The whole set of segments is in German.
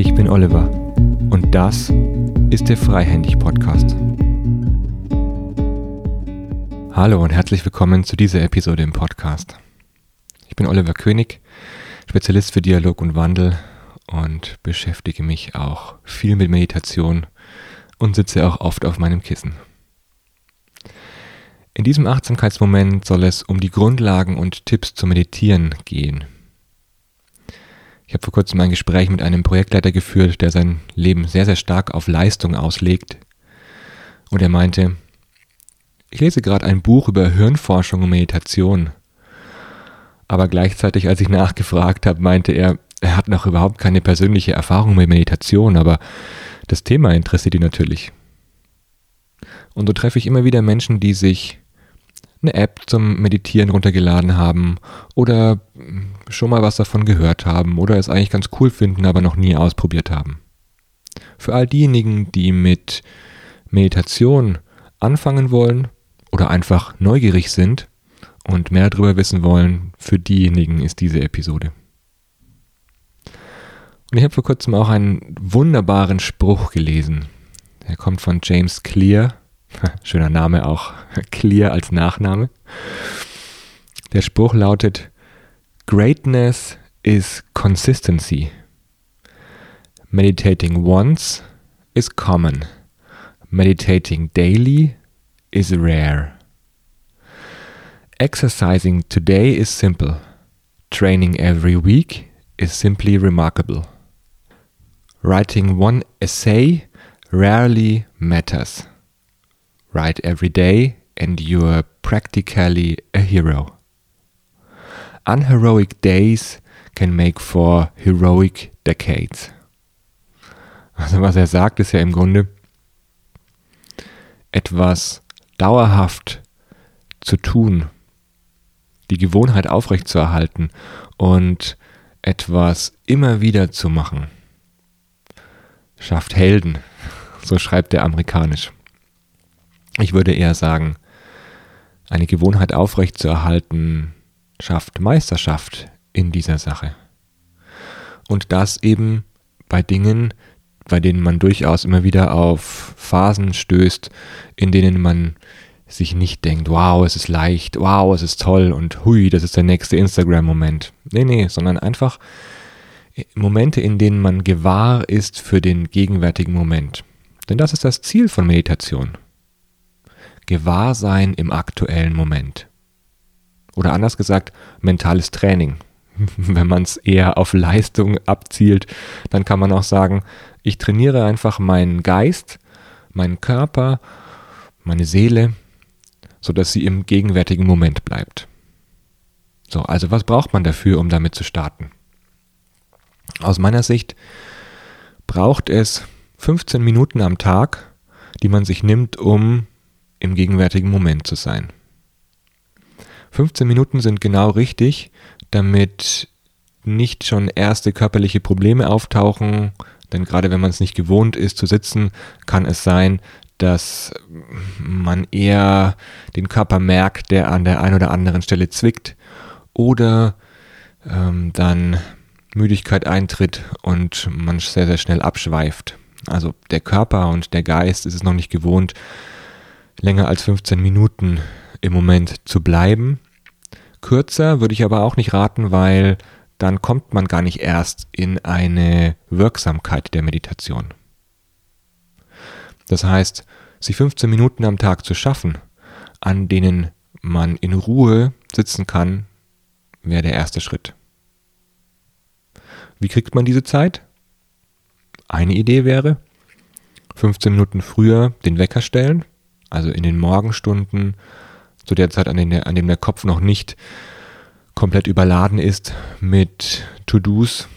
Ich bin Oliver und das ist der Freihändig Podcast. Hallo und herzlich willkommen zu dieser Episode im Podcast. Ich bin Oliver König, Spezialist für Dialog und Wandel und beschäftige mich auch viel mit Meditation und sitze auch oft auf meinem Kissen. In diesem Achtsamkeitsmoment soll es um die Grundlagen und Tipps zum Meditieren gehen. Ich habe vor kurzem ein Gespräch mit einem Projektleiter geführt, der sein Leben sehr, sehr stark auf Leistung auslegt. Und er meinte, ich lese gerade ein Buch über Hirnforschung und Meditation. Aber gleichzeitig, als ich nachgefragt habe, meinte er, er hat noch überhaupt keine persönliche Erfahrung mit Meditation, aber das Thema interessiert ihn natürlich. Und so treffe ich immer wieder Menschen, die sich eine App zum Meditieren runtergeladen haben oder schon mal was davon gehört haben oder es eigentlich ganz cool finden, aber noch nie ausprobiert haben. Für all diejenigen, die mit Meditation anfangen wollen oder einfach neugierig sind und mehr darüber wissen wollen, für diejenigen ist diese Episode. Und ich habe vor kurzem auch einen wunderbaren Spruch gelesen. Der kommt von James Clear Schöner Name auch. Clear als Nachname. Der Spruch lautet, Greatness is consistency. Meditating once is common. Meditating daily is rare. Exercising today is simple. Training every week is simply remarkable. Writing one essay rarely matters. Write every day and you're practically a hero. Unheroic days can make for heroic decades. Also was er sagt, ist ja im Grunde etwas dauerhaft zu tun, die Gewohnheit aufrechtzuerhalten und etwas immer wieder zu machen. Schafft Helden, so schreibt er amerikanisch. Ich würde eher sagen, eine Gewohnheit aufrechtzuerhalten schafft Meisterschaft in dieser Sache. Und das eben bei Dingen, bei denen man durchaus immer wieder auf Phasen stößt, in denen man sich nicht denkt, wow, es ist leicht, wow, es ist toll und hui, das ist der nächste Instagram-Moment. Nee, nee, sondern einfach Momente, in denen man gewahr ist für den gegenwärtigen Moment. Denn das ist das Ziel von Meditation. Gewahrsein im aktuellen Moment. Oder anders gesagt, mentales Training. Wenn man es eher auf Leistung abzielt, dann kann man auch sagen, ich trainiere einfach meinen Geist, meinen Körper, meine Seele, sodass sie im gegenwärtigen Moment bleibt. So, also was braucht man dafür, um damit zu starten? Aus meiner Sicht braucht es 15 Minuten am Tag, die man sich nimmt, um im gegenwärtigen Moment zu sein. 15 Minuten sind genau richtig, damit nicht schon erste körperliche Probleme auftauchen, denn gerade wenn man es nicht gewohnt ist zu sitzen, kann es sein, dass man eher den Körper merkt, der an der einen oder anderen Stelle zwickt oder ähm, dann Müdigkeit eintritt und man sehr, sehr schnell abschweift. Also der Körper und der Geist ist es noch nicht gewohnt, länger als 15 Minuten im Moment zu bleiben. Kürzer würde ich aber auch nicht raten, weil dann kommt man gar nicht erst in eine Wirksamkeit der Meditation. Das heißt, sich 15 Minuten am Tag zu schaffen, an denen man in Ruhe sitzen kann, wäre der erste Schritt. Wie kriegt man diese Zeit? Eine Idee wäre, 15 Minuten früher den Wecker stellen, also in den Morgenstunden, zu der Zeit, an, den, an dem der Kopf noch nicht komplett überladen ist mit To-Dos,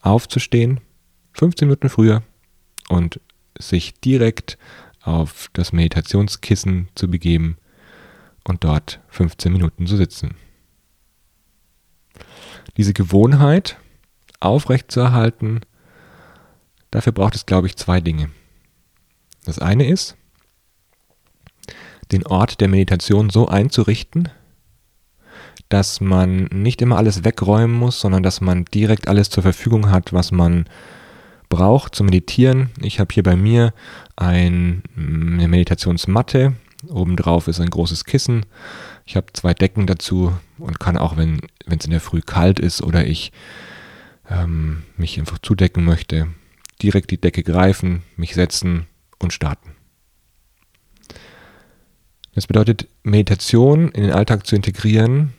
aufzustehen, 15 Minuten früher und sich direkt auf das Meditationskissen zu begeben und dort 15 Minuten zu sitzen. Diese Gewohnheit aufrechtzuerhalten, dafür braucht es, glaube ich, zwei Dinge. Das eine ist, den Ort der Meditation so einzurichten, dass man nicht immer alles wegräumen muss, sondern dass man direkt alles zur Verfügung hat, was man braucht zum Meditieren. Ich habe hier bei mir ein, eine Meditationsmatte. Obendrauf ist ein großes Kissen. Ich habe zwei Decken dazu und kann auch, wenn es in der Früh kalt ist oder ich ähm, mich einfach zudecken möchte, direkt die Decke greifen, mich setzen und starten. Das bedeutet, Meditation in den Alltag zu integrieren.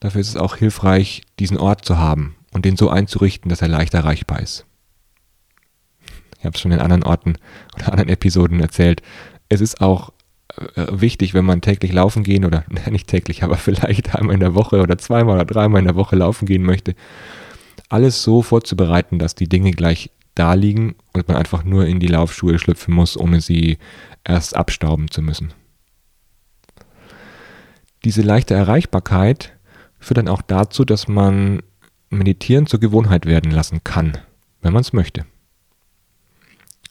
Dafür ist es auch hilfreich, diesen Ort zu haben und den so einzurichten, dass er leicht erreichbar ist. Ich habe es schon in anderen Orten oder anderen Episoden erzählt. Es ist auch äh, wichtig, wenn man täglich laufen gehen oder nicht täglich, aber vielleicht einmal in der Woche oder zweimal oder dreimal in der Woche laufen gehen möchte, alles so vorzubereiten, dass die Dinge gleich da liegen und man einfach nur in die Laufschuhe schlüpfen muss, ohne sie erst abstauben zu müssen. Diese leichte Erreichbarkeit führt dann auch dazu, dass man Meditieren zur Gewohnheit werden lassen kann, wenn man es möchte.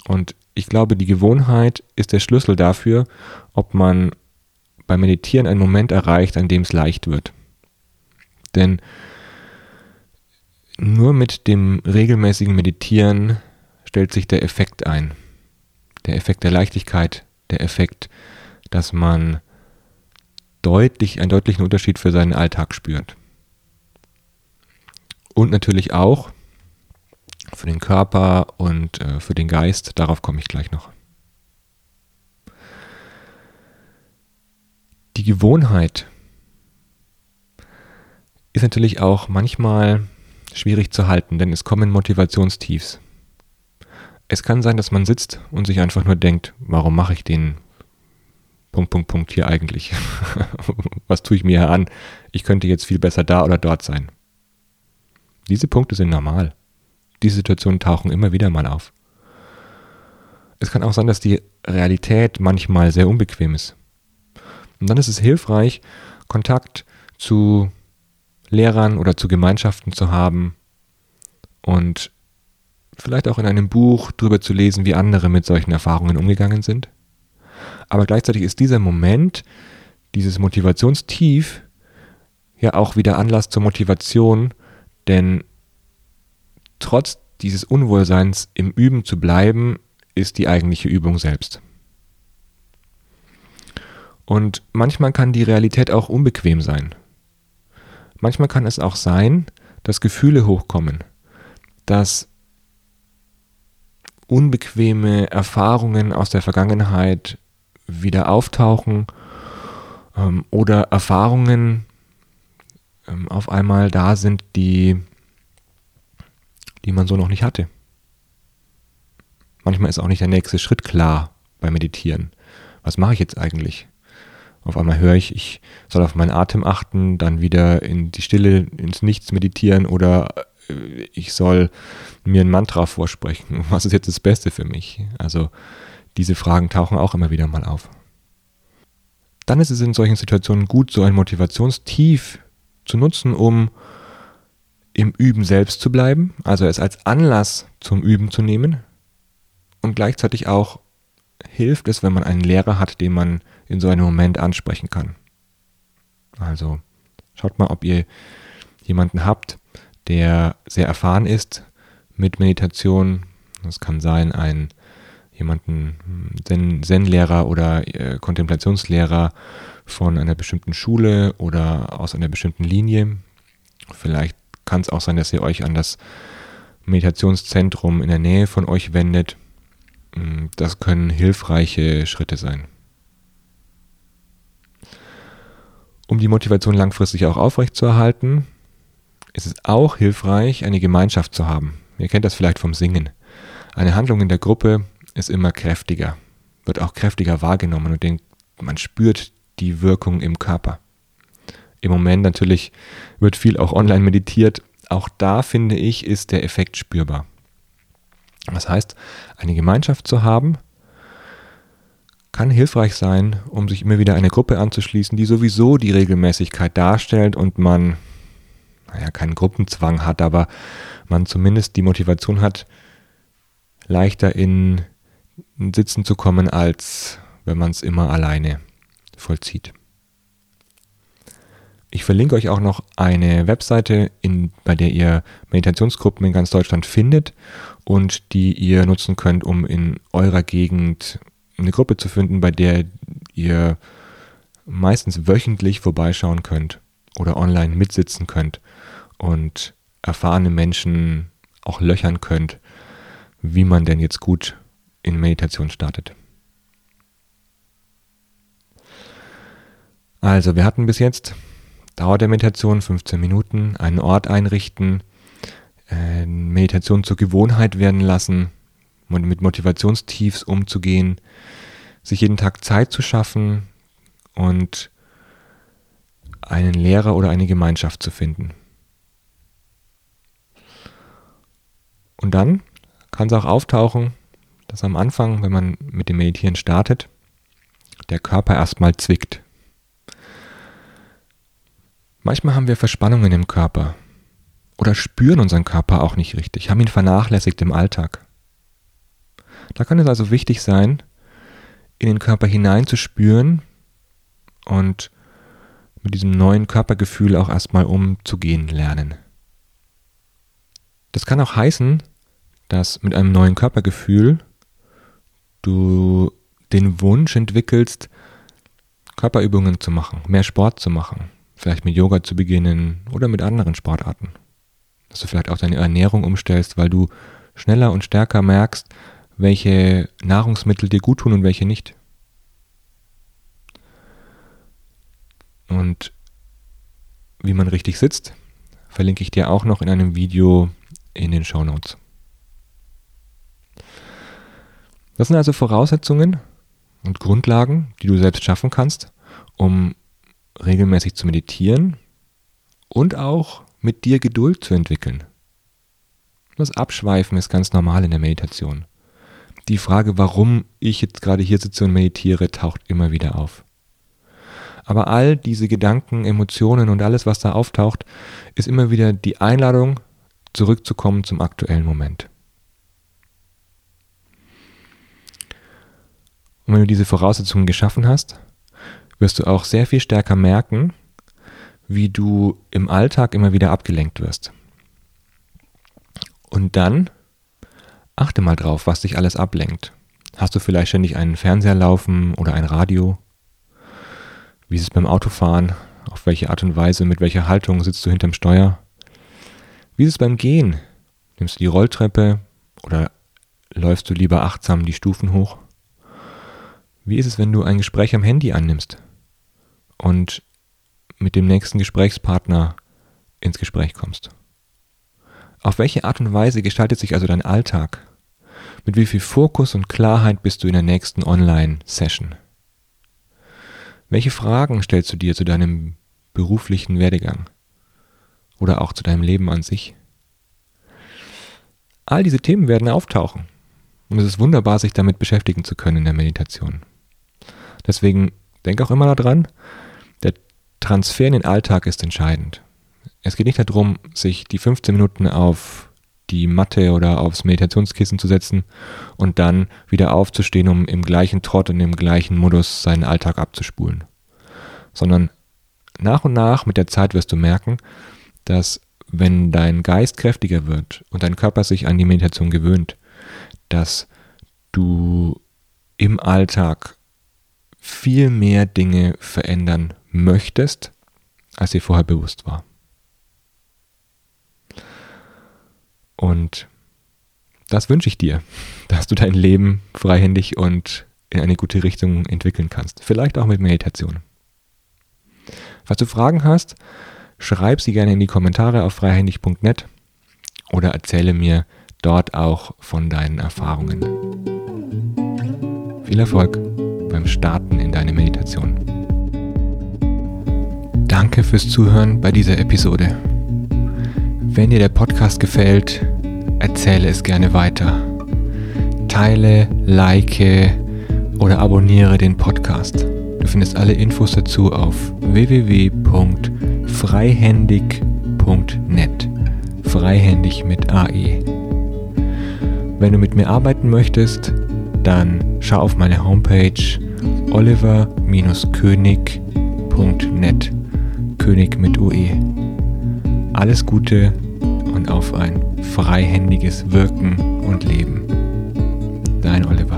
Und ich glaube, die Gewohnheit ist der Schlüssel dafür, ob man beim Meditieren einen Moment erreicht, an dem es leicht wird. Denn nur mit dem regelmäßigen Meditieren stellt sich der Effekt ein. Der Effekt der Leichtigkeit, der Effekt, dass man deutlich, einen deutlichen Unterschied für seinen Alltag spürt. Und natürlich auch für den Körper und äh, für den Geist, darauf komme ich gleich noch. Die Gewohnheit ist natürlich auch manchmal schwierig zu halten, denn es kommen Motivationstiefs. Es kann sein, dass man sitzt und sich einfach nur denkt, warum mache ich den Punkt, Punkt, Punkt hier eigentlich? Was tue ich mir an? Ich könnte jetzt viel besser da oder dort sein. Diese Punkte sind normal. Diese Situationen tauchen immer wieder mal auf. Es kann auch sein, dass die Realität manchmal sehr unbequem ist. Und dann ist es hilfreich, Kontakt zu Lehrern oder zu Gemeinschaften zu haben und vielleicht auch in einem Buch darüber zu lesen, wie andere mit solchen Erfahrungen umgegangen sind. Aber gleichzeitig ist dieser Moment, dieses Motivationstief, ja auch wieder Anlass zur Motivation, denn trotz dieses Unwohlseins im Üben zu bleiben, ist die eigentliche Übung selbst. Und manchmal kann die Realität auch unbequem sein. Manchmal kann es auch sein, dass Gefühle hochkommen, dass unbequeme Erfahrungen aus der Vergangenheit wieder auftauchen ähm, oder Erfahrungen ähm, auf einmal da sind, die, die man so noch nicht hatte. Manchmal ist auch nicht der nächste Schritt klar beim Meditieren. Was mache ich jetzt eigentlich? Auf einmal höre ich, ich soll auf meinen Atem achten, dann wieder in die Stille, ins Nichts meditieren oder äh, ich soll mir ein Mantra vorsprechen. Was ist jetzt das Beste für mich? Also diese Fragen tauchen auch immer wieder mal auf. Dann ist es in solchen Situationen gut, so ein Motivationstief zu nutzen, um im Üben selbst zu bleiben, also es als Anlass zum Üben zu nehmen und gleichzeitig auch hilft es, wenn man einen Lehrer hat, den man in so einem Moment ansprechen kann. Also schaut mal, ob ihr jemanden habt, der sehr erfahren ist mit Meditation. Das kann sein ein jemanden Zen-Lehrer oder äh, Kontemplationslehrer von einer bestimmten Schule oder aus einer bestimmten Linie. Vielleicht kann es auch sein, dass ihr euch an das Meditationszentrum in der Nähe von euch wendet. Hm, das können hilfreiche Schritte sein. Um die Motivation langfristig auch aufrechtzuerhalten, ist es auch hilfreich, eine Gemeinschaft zu haben. Ihr kennt das vielleicht vom Singen. Eine Handlung in der Gruppe ist immer kräftiger, wird auch kräftiger wahrgenommen und denkt, man spürt die Wirkung im Körper. Im Moment natürlich wird viel auch online meditiert. Auch da finde ich, ist der Effekt spürbar. Das heißt, eine Gemeinschaft zu haben, kann hilfreich sein, um sich immer wieder eine Gruppe anzuschließen, die sowieso die Regelmäßigkeit darstellt und man, naja, keinen Gruppenzwang hat, aber man zumindest die Motivation hat, leichter in Sitzen zu kommen, als wenn man es immer alleine vollzieht. Ich verlinke euch auch noch eine Webseite, in, bei der ihr Meditationsgruppen in ganz Deutschland findet und die ihr nutzen könnt, um in eurer Gegend eine Gruppe zu finden, bei der ihr meistens wöchentlich vorbeischauen könnt oder online mitsitzen könnt und erfahrene Menschen auch löchern könnt, wie man denn jetzt gut in Meditation startet. Also, wir hatten bis jetzt Dauer der Meditation 15 Minuten, einen Ort einrichten, äh, Meditation zur Gewohnheit werden lassen, mit Motivationstiefs umzugehen, sich jeden Tag Zeit zu schaffen und einen Lehrer oder eine Gemeinschaft zu finden. Und dann kann es auch auftauchen, dass am Anfang, wenn man mit dem Meditieren startet, der Körper erstmal zwickt. Manchmal haben wir Verspannungen im Körper oder spüren unseren Körper auch nicht richtig, haben ihn vernachlässigt im Alltag. Da kann es also wichtig sein, in den Körper hineinzuspüren und mit diesem neuen Körpergefühl auch erstmal umzugehen lernen. Das kann auch heißen, dass mit einem neuen Körpergefühl du den Wunsch entwickelst, Körperübungen zu machen, mehr Sport zu machen, vielleicht mit Yoga zu beginnen oder mit anderen Sportarten. Dass du vielleicht auch deine Ernährung umstellst, weil du schneller und stärker merkst, welche Nahrungsmittel dir gut tun und welche nicht. Und wie man richtig sitzt, verlinke ich dir auch noch in einem Video in den Show Notes. Das sind also Voraussetzungen und Grundlagen, die du selbst schaffen kannst, um regelmäßig zu meditieren und auch mit dir Geduld zu entwickeln. Das Abschweifen ist ganz normal in der Meditation. Die Frage, warum ich jetzt gerade hier sitze und meditiere, taucht immer wieder auf. Aber all diese Gedanken, Emotionen und alles, was da auftaucht, ist immer wieder die Einladung, zurückzukommen zum aktuellen Moment. Und wenn du diese Voraussetzungen geschaffen hast, wirst du auch sehr viel stärker merken, wie du im Alltag immer wieder abgelenkt wirst. Und dann achte mal drauf, was dich alles ablenkt. Hast du vielleicht ständig einen Fernseher laufen oder ein Radio? Wie ist es beim Autofahren? Auf welche Art und Weise, mit welcher Haltung sitzt du hinterm Steuer? Wie ist es beim Gehen? Nimmst du die Rolltreppe oder läufst du lieber achtsam die Stufen hoch? Wie ist es, wenn du ein Gespräch am Handy annimmst? und mit dem nächsten Gesprächspartner ins Gespräch kommst. Auf welche Art und Weise gestaltet sich also dein Alltag? Mit wie viel Fokus und Klarheit bist du in der nächsten Online-Session? Welche Fragen stellst du dir zu deinem beruflichen Werdegang oder auch zu deinem Leben an sich? All diese Themen werden auftauchen und es ist wunderbar, sich damit beschäftigen zu können in der Meditation. Deswegen denk auch immer daran, Transfer in den Alltag ist entscheidend. Es geht nicht darum, sich die 15 Minuten auf die Matte oder aufs Meditationskissen zu setzen und dann wieder aufzustehen, um im gleichen Trott und im gleichen Modus seinen Alltag abzuspulen. Sondern nach und nach mit der Zeit wirst du merken, dass wenn dein Geist kräftiger wird und dein Körper sich an die Meditation gewöhnt, dass du im Alltag viel mehr Dinge verändern möchtest, als dir vorher bewusst war. Und das wünsche ich dir, dass du dein Leben freihändig und in eine gute Richtung entwickeln kannst. Vielleicht auch mit Meditation. Falls du Fragen hast, schreib sie gerne in die Kommentare auf freihändig.net oder erzähle mir dort auch von deinen Erfahrungen. Viel Erfolg beim Starten in deine Meditation. Danke fürs Zuhören bei dieser Episode. Wenn dir der Podcast gefällt, erzähle es gerne weiter. Teile, like oder abonniere den Podcast. Du findest alle Infos dazu auf www.freihändig.net. Freihändig mit AE. Wenn du mit mir arbeiten möchtest, dann schau auf meine Homepage oliver-könig.net. König mit UE. Alles Gute und auf ein freihändiges Wirken und Leben. Dein Oliver.